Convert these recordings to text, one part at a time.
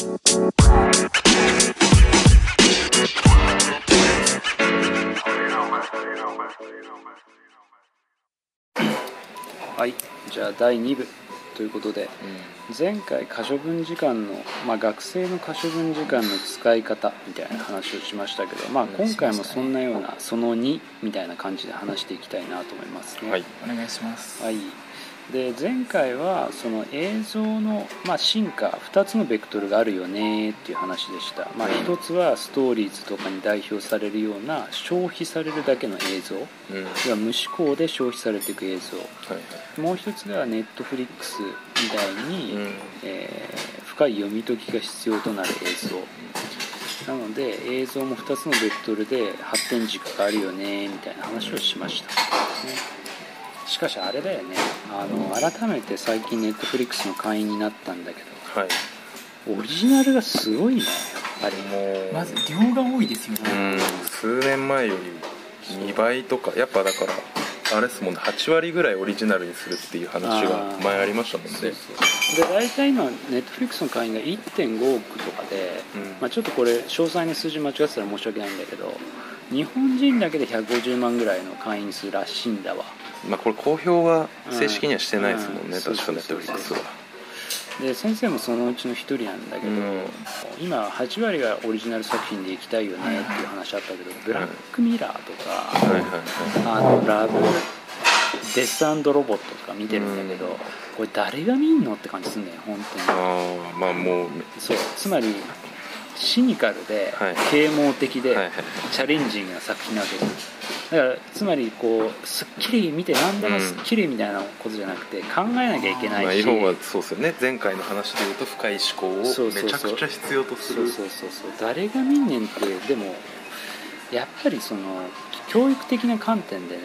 はいじゃあ第2部ということで前回可処分時間の、まあ、学生の可処分時間の使い方みたいな話をしましたけど、まあ、今回もそんなようなその2みたいな感じで話していきたいなと思いますね。はい。お願いします。はい、で前回はその映像の、まあ、進化2つのベクトルがあるよねっていう話でした、まあ、1つはストーリーズとかに代表されるような消費されるだけの映像。うん。はい要は無思考で消費されていく映像。はいもう1つがネットフリックスみたいに、うん。えー深い読み解きが必要となる映像。なので映像も2つのベクトルで発展軸があるよねみたいな話をしました、ねしかしあれだよね。あの改めて最近ネットフリックスの会員になったんだけはい。どオリジナルがすごいねやっぱり。もう。まず量が多いですようね、ん。数年前より2倍とか。やっぱだからあれですもんね。8割ぐらいオリジナルにするっていう話が前ありましたもんね。そうそうで大体今ネットフリックスの会員が1.5億とかで、うん。まあ、ちょっとこれ詳細に数字間違ってたら申し訳ないんだけど日本人だけで150万ぐらいの会員数らしいんだわ。まあこれ公表は正式にはしてないですもんね、うん。確かネットフリックスはで先生もそのうちの一人なんだけど、うん。今8割がオリジナル作品でいきたいよねっていう話あったけど「ブラックミラー」とかあのラブデスロボットとか見てるんだけど、うん。これ誰が見んのって感じすんだよ本当に。ああまあもうそう。つまりシニカルではい。啓蒙的ではいはいチャレンジングな作品なわけです。だからつまりこうすっきり見て何でもすっきりみたいなことじゃなくて考えなきゃいけないし、まあ、要はそうですよね。前回の話でいうと深い思考をめちゃくちゃ必要とする。そうそうそうそう。誰が見んねんってでもやっぱりその教育的な観点で、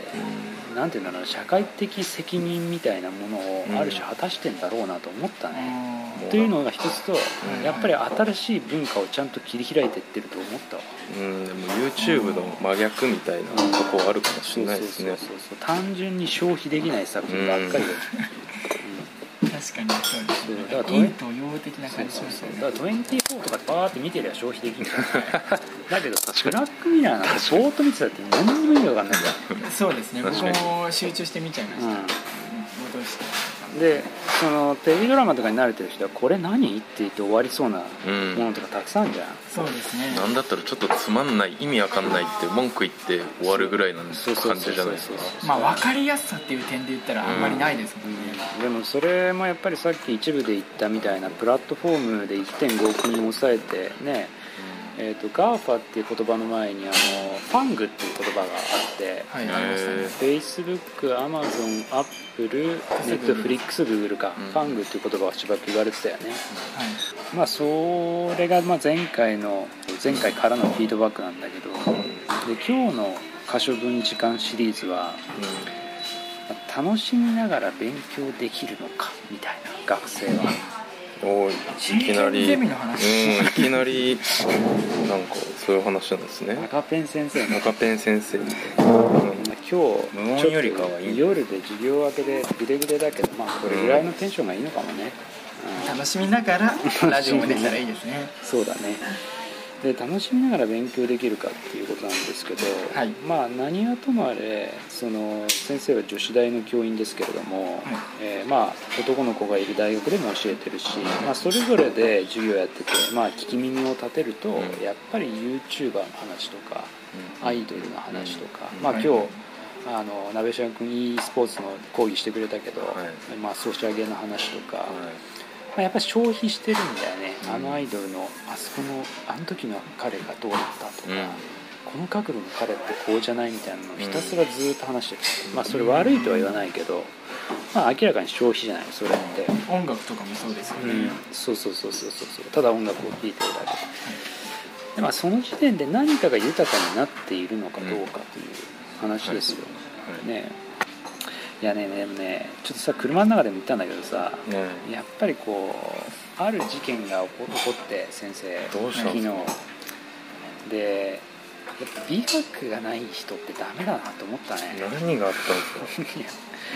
なんていうんだろう社会的責任みたいなものをうんある種果たしてんだろうなと思ったね、あーというのが一つと、うん。やっぱり新しい文化をちゃんと切り開いていってると思ったわ。うんでも YouTube の真逆みたたいなとこはあるかもしれないですね。そうそうそうそう。単純に消費できない作品ばっかりで、確かにそうですそうだからね陰と陽的な感じしますよね。だから24とかでバーって見てりゃ消費できる。だけどブラックミラーなんかぼーっと見てたって何にも意味わかんないじそうですね。僕も集中して見ちゃいました、ゃん、戻して。うん、でそのテレビドラマとかに慣れてる人はこれ何って言って終わりそうなうん。ものとかたくさんあるじゃん、そうですね。なんだったらちょっとつまんない意味わかんないって文句言って終わるぐらいの感じじゃないですか？まあ分かりやすさっていう点で言ったらあんまりないですもんね、でもそれもやっぱりさっき一部で言ったみたいなプラットフォームで1.5億人抑えてねえー、と GAFA っていう言葉の前にあのファングっていう言葉があってはい。ありましたねへ Facebook、Amazon、Apple、Netflix、Google か、うん。ファングっていう言葉はしばらく言われてたよね。はい。まあそれがまあ前回の前回からのフィードバックなんだけどで今日の可処分時間シリーズはまあ楽しみながら勉強できるのかみたいな学生はおいいきなり。ゼミの話。うんいきなりなんかそういう話なんですね。赤ペン先生の赤ペン先生。みたいな、うん今日無音よりかはいい。夜で授業明けでグデグデだけどまあこれぐらいのテンションがいいのかもね、うん。楽しみながらラジオもできたらいいですね。そうだねで楽しみながら勉強できるかっていうことなんですけど、はい。まあ何はともあれその先生は女子大の教員ですけれども、えーまあ男の子がいる大学でも教えてるし、まあ、それぞれで授業やってて、まあ、聞き耳を立てると、うん。やっぱり YouTuber の話とかアイドルの話とか、うん。まあ、はい。今日あの鍋島君 e スポーツの講義してくれたけど、はい。まあ、ソシャゲの話とか、はまあ、やっぱり消費してるんだよね、うん。あのアイドルのあそこのあの時の彼がどうだったとか、うん。この角度の彼ってこうじゃないみたいなのをひたすらずっと話してる、まあそれ悪いとは言わないけど、まあ、明らかに消費じゃないそれって、音楽とかもそうですよね、うん、そうそうそうそうそうそう。ただ音楽を聴いてるだけ。で、まあ、その時点で何かが豊かになっているのかどうかという話ですよ、はい。ねいやねでもねちょっとさ車の中でも言ったんだけどさ、いねやっぱりこうある事件が起こ起こって先生どうしたん昨日。ですかでぱ美学がない人ってダメだなと思ったね。何があったんですか？いや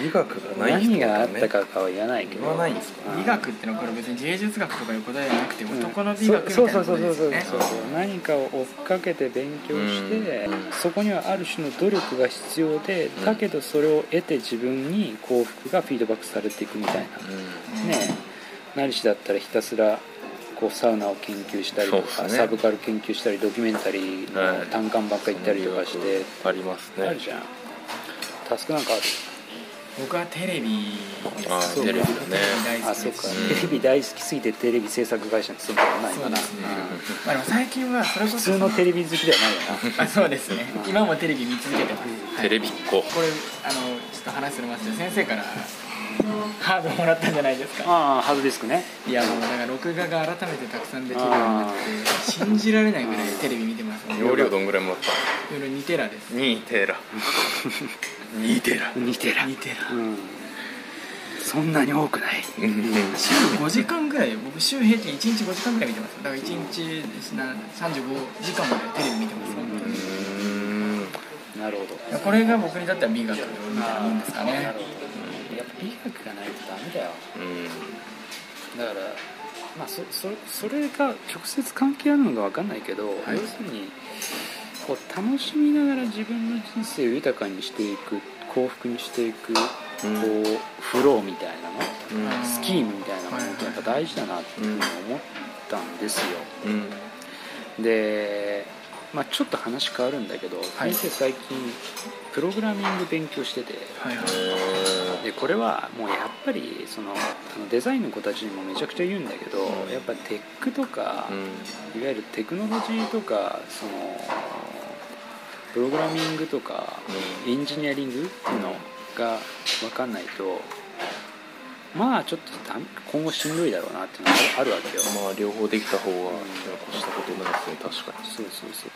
美学がない人何があったかかは言わないけど。言わないんですか？うん美学ってのはこれ別に芸術学とかいうことではなくてうん男の美学みたいなことそうそうそうですよねそう。そうそう何かを追っかけて勉強して、うん。そこにはある種の努力が必要でんだけどそれを得て自分に幸福がフィードバックされていくみたいな、うん。ねえ。何しだったらひたすらこうサウナを研究したりとか、ね。サブカル研究したりドキュメンタリーの単館ばっか行ったりとかして、ありますね。あるじゃん。タスクなんかある？僕はテレビ。ですあテレビだね。大好きです。あそうか、うんテレビ大好きすぎてテレビ制作会社に勤めたことないかな、まあでも最近はそれこそ普通のテレビ好きではないよな。あそうですね。うん。今もテレビ見続けてます、はい。テレビっ子。これあのちょっと話するますけど先生から ハードもらったんじゃないですか。ああハードディスクね。いやもうだから録画が改めてたくさんできるようになって信じられないぐらいテレビ見てますね。容量どんぐらいもらった夜2テラです。2テラ。2テラ。2テラ。2テラ。うん。そんなに多くない。うん。週5時間ぐらい僕週平均1日5時間ぐらい見てます。だから1日な35時間までテレビ見てます。本当にうん。なるほど。これが僕にとっては美学みたいなもんですかね。なるほどやっぱ美学がないとダメだよ。うん。だからまあそそそれが直接関係あるのか分かんないけど、はい。要するにこう楽しみながら自分の人生を豊かにしていく幸福にしていく、うん。こうフローみたいなのうん。スキームみたいなものってやっぱ大事だなっていうふうに思ったんですよ、うん。で、まあ、ちょっと話変わるんだけど、はい。先生最近プログラミング勉強してて。はいはい。でこれはもうやっぱりそのあのデザインの子たちにもめちゃくちゃ言うんだけど、うん。やっぱテックとか、うん。いわゆるテクノロジーとかそのプログラミングとか、エンジニアリングっていうのが分かんないとまあちょっとだ今後しんどいだろうなっていうのがあるわけよ、まあ両方できた方が越したことないですね確かに。そうそうそう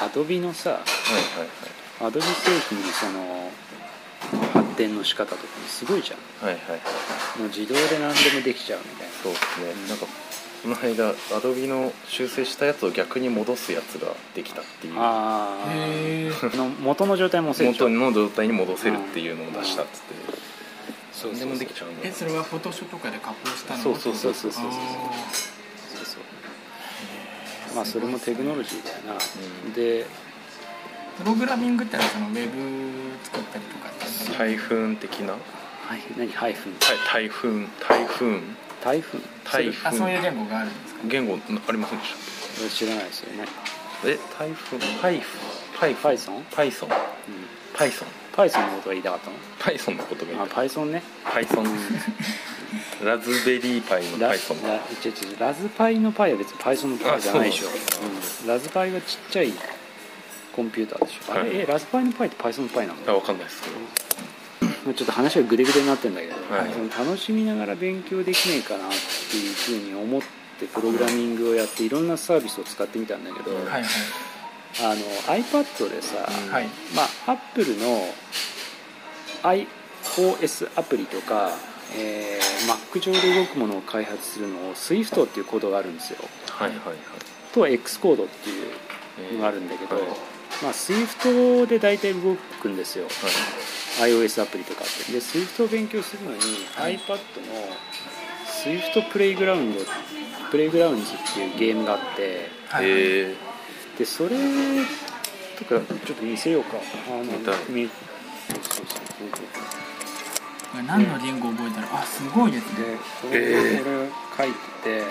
アドビのさはいはいはい。アドビ製品のその発展の仕方とかもすごいじゃん。はいはいはい。もう自動で何でもできちゃうみたいな。そうですね。なんかこの間アドビの修正したやつを逆に戻すやつができたっていう。ああ元の状態も元の状態に戻せるっていうのを出したっつってそうきちゃうえそれはフォトショーとかで加工したの？そうそうそうそうそうそう。あそうそうー。まあそれもテクノロジーだよな、うん。でプログラミングってのはそのウェブ作ったりとかっていうの？台風的な？はい何？ハイフン。台台風台風台風台あそういう言語があるんですか？言語ありませんでしそれ知らないですよね、たえ台風パイフパイフ Python？Python うん、Python Python のことが言いたかったの？Python のことがあ Python ね。Python ラズベリーパイのラ Python ラ違う違うラズパイのパイは別に Python のパイじゃないでしょ。あそう。なんだうん、ラズパイはちっちゃいコンピューターでしょ。あれ、はい。えラズパイのパイって Python のパイなの？あわかんないですけど。まあちょっと話がグデグデになってんだけど、はい。その楽しみながら勉強できないかなっていうふうに思ってプログラミングをやっていろんなサービスを使ってみたんだけど、うんはいはいあの iPad でさ、うん。はい。まあ Apple の iOS アプリとか、えー Mac 上で動くものを開発するのを Swift っていうコードがあるんですよ。はいはいはい。と Xcode っていうのがあるんだけど、はいまあ Swift で大体動くんですよ。はい。iOS アプリとかって。で Swift を勉強するのに、iPad の Swift プレイグラウンドプレイグラウンズっていうゲームがあってはいえでそれとかちょっと見せようか。あの見そうそうそう何の言語を覚えたら？あすごいですでねここれを書いてて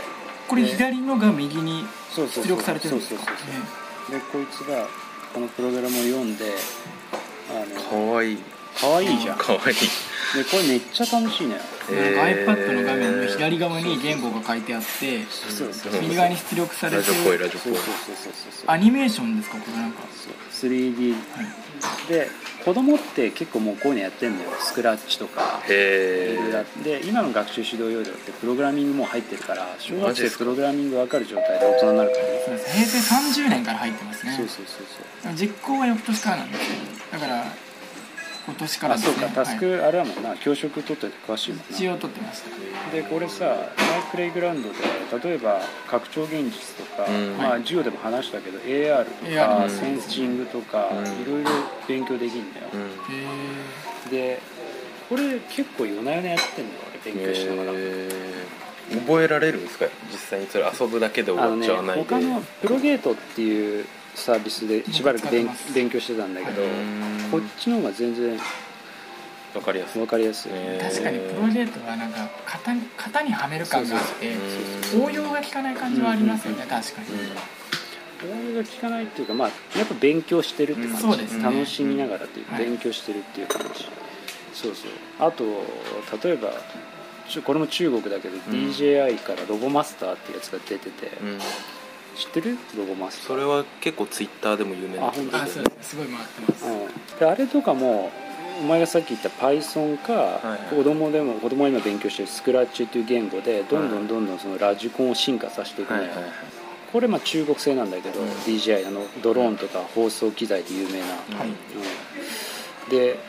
これ左のが右にそうそうそう。出力されてるんですか？でこいつがこのプログラムを読んであー、かのわいい。かわいいじゃん。でかわい。いこれめっちゃ楽しいのよ。ねなんか iPad の画面の左側に言語が書いてあって右側に出力されてアニメーションですかこれなんかそう 3D はいで子供って結構もうこういうのやってんのよスクラッチとかで今の学習指導要領ってプログラミングも入ってるから小学生プログラミング分かる状態で大人になるからねそうです平成30年から入ってますねそうそうそうそう実行は翌年からなんですだから今年からあですね。そうかタスはいクあれだもんな。教職取ってて詳しいもんな。一応撮ってました。でこれさマイプレイグラウンドで例えば拡張現実とか、うん。まあはい。授業でも話したけど AR とか、うんセンシングとか、うん。いろいろ勉強できるんだよ、うん。へでこれ結構夜な夜なやってんの俺勉強しながら、えー。覚えられるんですか？実際にそれ遊ぶだけで終わっちゃわないで。他のプロゲートっていうサービスでしばらく勉強してたんだけど、うんこっちの方が全然わかりやすい。分かりやすい、確かにプロゲートはなんか型に型にはめる感があってうん応用が効かない感じはありますよね確かに。応用が効かないっていうかまあやっぱ勉強してるって感じ、うん。そうですね。楽しみながらっていうか、はい勉強してるっていう感じ。そうそう。あと例えばちょこれも中国だけど、DJI からロボマスターっていうやつが出てて、うん知ってる？ロボマスターそれは結構ツイッターでも有名なあ本当あそうです。すごい回ってます。うん、であれとかもお前がさっき言った Python か、いはい。子供でも子供が今勉強してるスクラッチっていう言語でどんどんどんどんそのラジコンを進化させていくのよ、はいはいはい。これまあ中国製なんだけど、うん。DJI あのドローンとか放送機材で有名な、はい。うん。で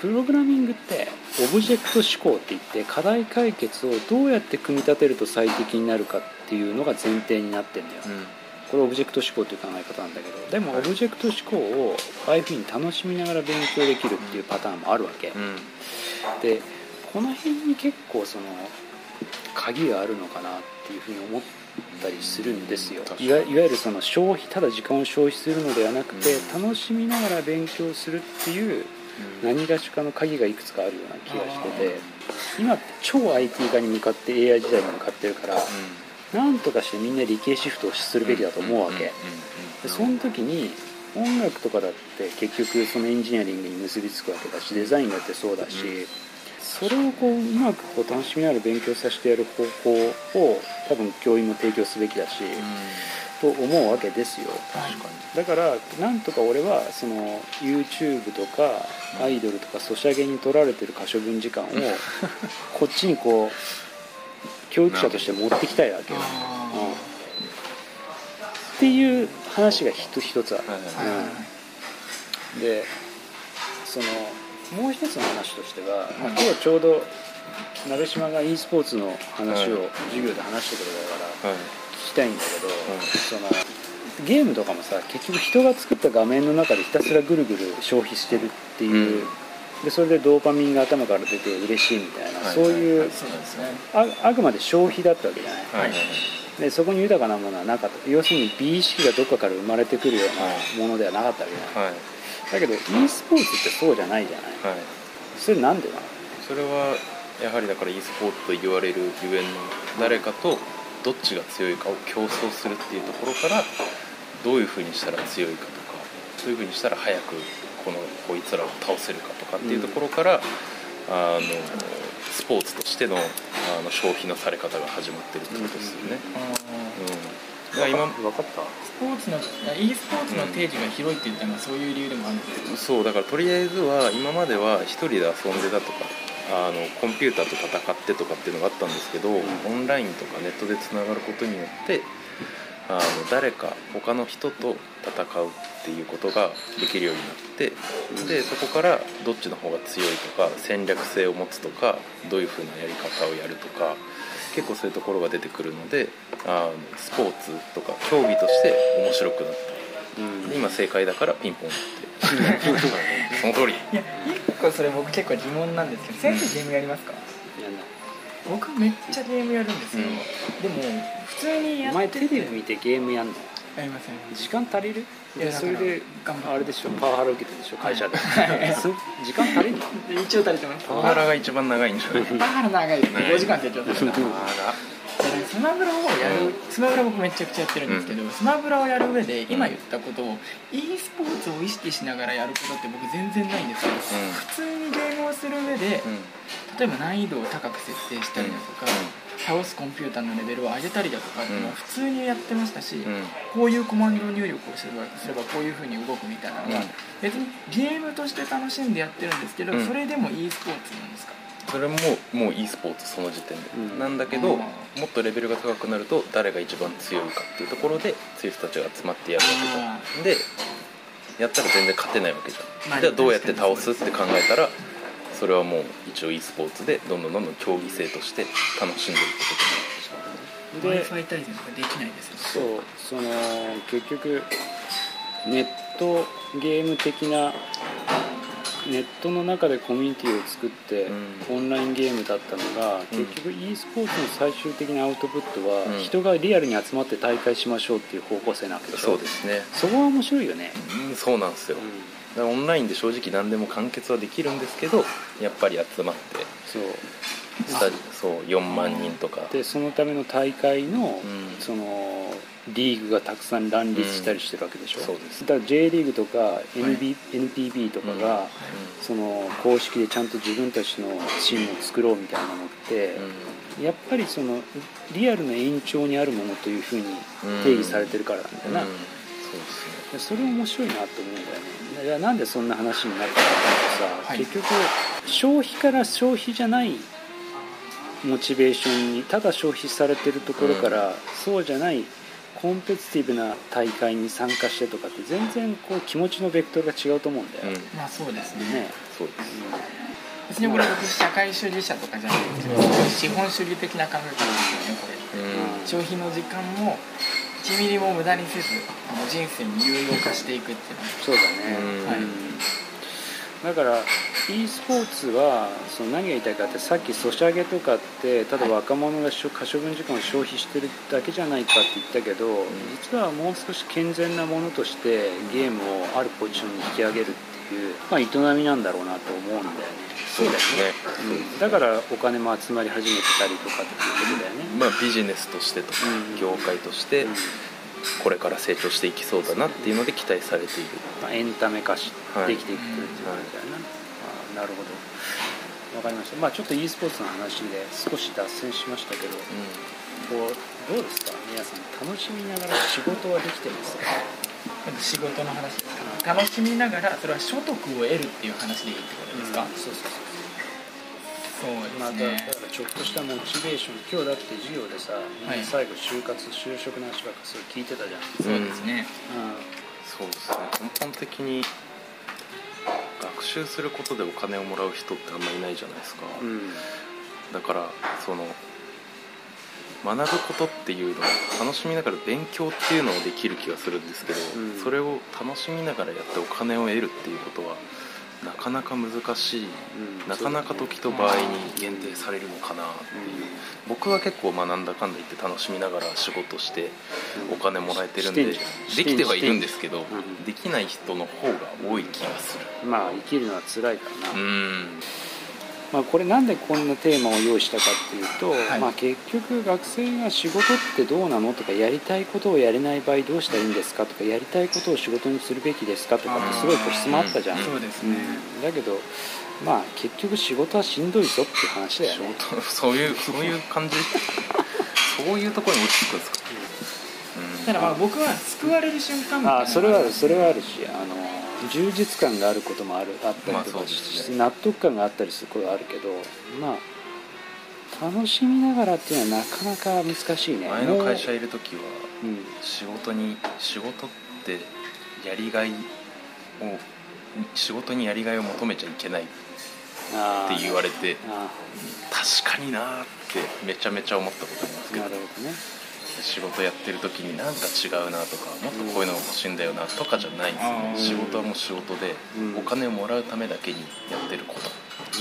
プログラミングってオブジェクト指向って言って課題解決をどうやって組み立てると最適になるかっていうのが前提になってるんだよ、これオブジェクト指向っていう考え方なんだけどでもオブジェクト指向をああいうふうに楽しみながら勉強できるっていうパターンもあるわけ、うん。うんでこの辺に結構その鍵があるのかなっていうふうに思ったりするんですよ。いわいわゆるその消費ただ時間を消費するのではなくて、うん楽しみながら勉強するっていう何がしかの鍵がいくつかあるような気がしてて今超 IT 化に向かって AI 時代に向かってるからなんとかしてみんな理系シフトをするべきだと思うわけ、でその時に音楽とかだって結局そのエンジニアリングに結びつくわけだしデザインだってそうだし、うん。それをこううまくこう楽しみながら勉強させてやる方法を多分教員も提供すべきだし、と思うわけですよ。はい。だからなんとか俺はその YouTube とかアイドルとかソシャゲに取られてる可処分時間を こっちにこう教育者として持ってきたいわけよ、うん。あっていう話が一一つある、はいでそのもう一つの話としては、まあ今日ちょうど鍋島が e スポーツの話をはい。授業で話してくれたからきたいんだけど、いそのゲームとかもさ結局人が作った画面の中でひたすらぐるぐる消費してるっていう、でそれでドーパミンが頭から出て嬉しいみたいな、はいそういうああくまで消費だったわけじゃない、でそこに豊かなものはなかった要するに美意識がどっかから生まれてくるようなものではなかったわけじゃない、はい。だけど e スポーツってそうじゃないじゃないはい。それなんでなの？それはやはりだから e スポーツと言われるゆえんの誰かとどっちが強いかを競争するっていうところからどういうふうにしたら強いかとかどういうふうにしたら早くこのこいつらを倒せるかとかっていうところから、あのスポーツとしてのあの消費のされ方が始まってるってことですよね。うん、だから今分かった？スポーツの e スポーツの定義が広いって言ったのはそういう理由でもあるんですか？そうだからとりあえずは今までは一人で遊んでたとかあのコンピューターと戦ってとかっていうのがあったんですけど、オンラインとかネットでつながることによってあの誰か他の人と戦うっていうことができるようになってでそこからどっちの方が強いとか戦略性を持つとかどういう風なやり方をやるとか結構そういうところが出てくるのであのスポーツとか競技として面白くなった。うん。で今正解だからピンポンって。その通り。いや一個それ僕結構疑問なんですけど先生ゲームやりますか？やんない。僕めっちゃゲームやるんですよ、でも普通にやお前ってて。テレビ見てゲームやんの？やりません。時間足りる？いやでそれで頑張って。あれでしょパワハラ受けてるでしょ会社で。はい。そ時間足りるの？一応足りてます。パワハラが一番長いんじゃないパワハラ長いですね。長い5時間提供されたうんスマブラをやるスマブラ僕めちゃくちゃやってるんですけど、スマブラをやる上で今言ったことを e スポーツを意識しながらやることって僕全然ないんですよ、普通にゲームをする上でうん。例えば難易度を高く設定したりだとか、倒すコンピューターのレベルを上げたりだとかっていうのは普通にやってましたし、うん。うんこういうコマンド入力をすればすればこういう風に動くみたいなのが、うん。別にゲームとして楽しんでやってるんですけど、うん。それでも e スポーツなんですか？それももう e スポーツその時点で、うん。なんだけどうん。もっとレベルが高くなると誰が一番強いかっていうところで強い人たちが集まってやるわけだ。でやったら全然勝てないわけじゃん、まあじゃあどうやって倒すって考えたらそれはもう一応 e スポーツでどんどんどんどん競技性として楽しんでるってことになってしまう w i f i 対戦とかできないですよそう。その結局ネットゲーム的なネットの中でコミュニティを作って、うん。オンラインゲームだったのが、うん。結局 e スポーツの最終的なアウトプットは、うん。人がリアルに集まって大会しましょうっていう方向性なわけでしょ。そうですね、そこは面白いよね、うん、そうなんですよ、うん。だからオンラインで正直何でも完結はできるんですけどやっぱり集まって。そうそう4万人とか。でそのための大会の、うん。そのリーグがたくさん乱立したりしてるわけでしょ、うんそうです。だから J リーグとか NB、NPB とかが、その公式でちゃんと自分たちのチームを作ろうみたいなのって、やっぱりそのリアルの延長にあるものというふうに定義されてるからなんだよな、うん。そうですね。でそれ面白いなと思うんだよね。なんでそんな話になったかっていうとさ、はい。結局消費から消費じゃないモチベーションにただ消費されてるところから、そうじゃないコンペティティブな大会に参加してとかって全然こう気持ちのベクトルが違うと思うんだよ、うん。まあそうですね。ね。そうです別にこれ僕社会主義者とかじゃないですけど資本主義的な考え方ですよねこれ。うん消費の時間も1ミリも無駄にせずあの人生に有用化していくっていうのはそうだね、うん。はいだから e スポーツはその何が言いたいかってさっきソシャゲとかってただ若者が可処分時間を消費してるだけじゃないかって言ったけど、実はもう少し健全なものとしてゲームをあるポジションに引き上げるっていう、まあ、営みなんだろうなと思うんだよね。そうですね。うん、だからお金も集まり始めてたりとかっていうことだよね、まあビジネスとしてとかうん。業界としてうんこれから成長していきそうだなっていうので期待されている。まあ、エンタメ化しはい。できていくっていう感じだよな、あなるほど。わかりました。まあちょっと e スポーツの話で少し脱線しましたけどこうどうですか？皆さん楽しみながら仕事はできてますか？仕事の話。ですから楽しみながらそれは所得を得るっていう話でいいってことですか、そうそうそうそうまあ、ですね。だだからちょっとしたモチベーション。今日だって授業でさ、はい。最後就活就職の話ばっかすごい聞いてたじゃん、そうですね、そうですね。根本的に学習することでお金をもらう人ってあんまりいないじゃないですか、うん。うんだからその学ぶことっていうのを楽しみながら勉強っていうのをできる気がするんですけど、うん。それを楽しみながらやってお金を得るっていうことはなかなか難しいうん。なかなか時と場合に限定されるのかなっていう。僕は結構学んだかんだ言って楽しみながら仕事してお金もらえてるんでしてんできてはいるんですけどうんできない人の方が多い気がする。まあ生きるのは辛いからな、うんまあ、これなんでこんなテーマを用意したかっていうと、はい。まあ、結局学生が仕事ってどうなのとかやりたいことをやれない場合どうしたらいいんですかとかやりたいことを仕事にするべきですかとかってすごいこう質問あったじゃん、うんそうですね、うんだけどまあ結局仕事はしんどいぞっていう話だよ仕ね事そういうそういう感じ？そういうところに落ち着くんですか、うん、ただまあ僕は救われる瞬間みたいなあそれはそれはあるしあの充実感があることもあるあったりまあとかそうですして、ね納得感があったりすることはあるけどまあ楽しみながらっていうのはなかなか難しいね。前の会社もいる時はううん。仕事に仕事ってやりがいを仕事にやりがいを求めちゃいけないって言われてあ確かになーってめちゃめちゃ思ったことありますーけど。なるほどね仕事やってる時になんか違うなとかもっとこういうのが欲しいんだよなとかじゃないんですよ。ねうん。仕事はもう仕事でうん。お金をもらうためだけにやってること。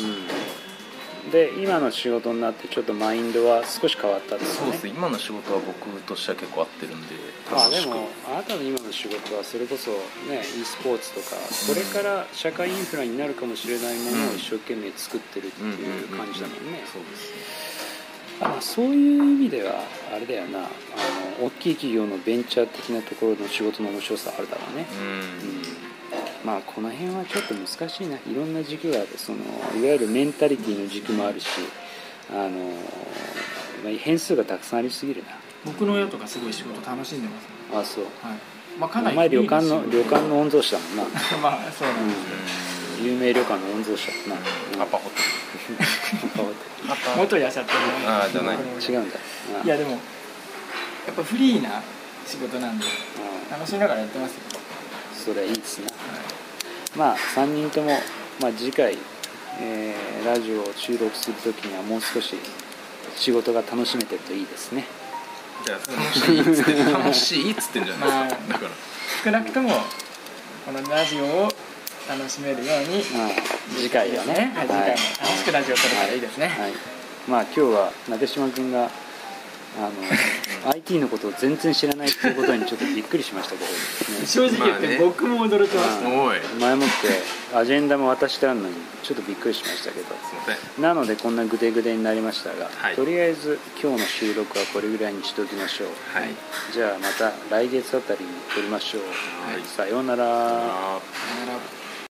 うん。で今の仕事になってちょっとマインドは少し変わったんですそうねですね。今の仕事は僕としては結構合ってるんでまあ楽しく。でもあなたの今の仕事はそれこそね e スポーツとかこれから社会インフラになるかもしれないものを一生懸命作ってるっていう感じだもんね。そうですねあそういう意味ではあれだよな。あの大きい企業のベンチャー的なところの仕事の面白さあるだろうね、うん。うん。まあこの辺はちょっと難しいな。いろんな軸がある。そのいわゆるメンタリティの軸もあるしあの、まあ、変数がたくさんありすぎる僕の親とかすごい仕事楽しんでます。ねなあそう。はい。まあかなりお前旅館の旅館の御曹司だもんな、まあそうなんですうん、有名旅館の御曹司だもんな、アパホテル 元いらっしゃってるあーじゃない。違うんだ。あいやでもやっぱフリーな仕事なんであ楽しみながらやってますよ。それはいいですなまあ3人とも、まあ、次回、えーラジオを収録する時にはもう少し仕事が楽しめてるといいですね。じゃあ楽しいっつって楽しいっつってんじゃないですか、だから。少なくともこのラジオを楽しめるように。まあ次回はね。はい、次回も。楽しくラジオを撮れたらいいですね、はい、まあ今日は鍋島君があの IT のことを全然知らないっていうことにちょっとびっくりしましたけど、ね、正直言って僕も驚きました、まおいす前もってアジェンダも渡してあるのにちょっとびっくりしましたけど。いません。なのでこんなグデグデになりましたが、はい。とりあえず今日の収録はこれぐらいにしておきましょう、はい。じゃあまた来月あたりに撮りましょう、はい。さようなら。あーなるほど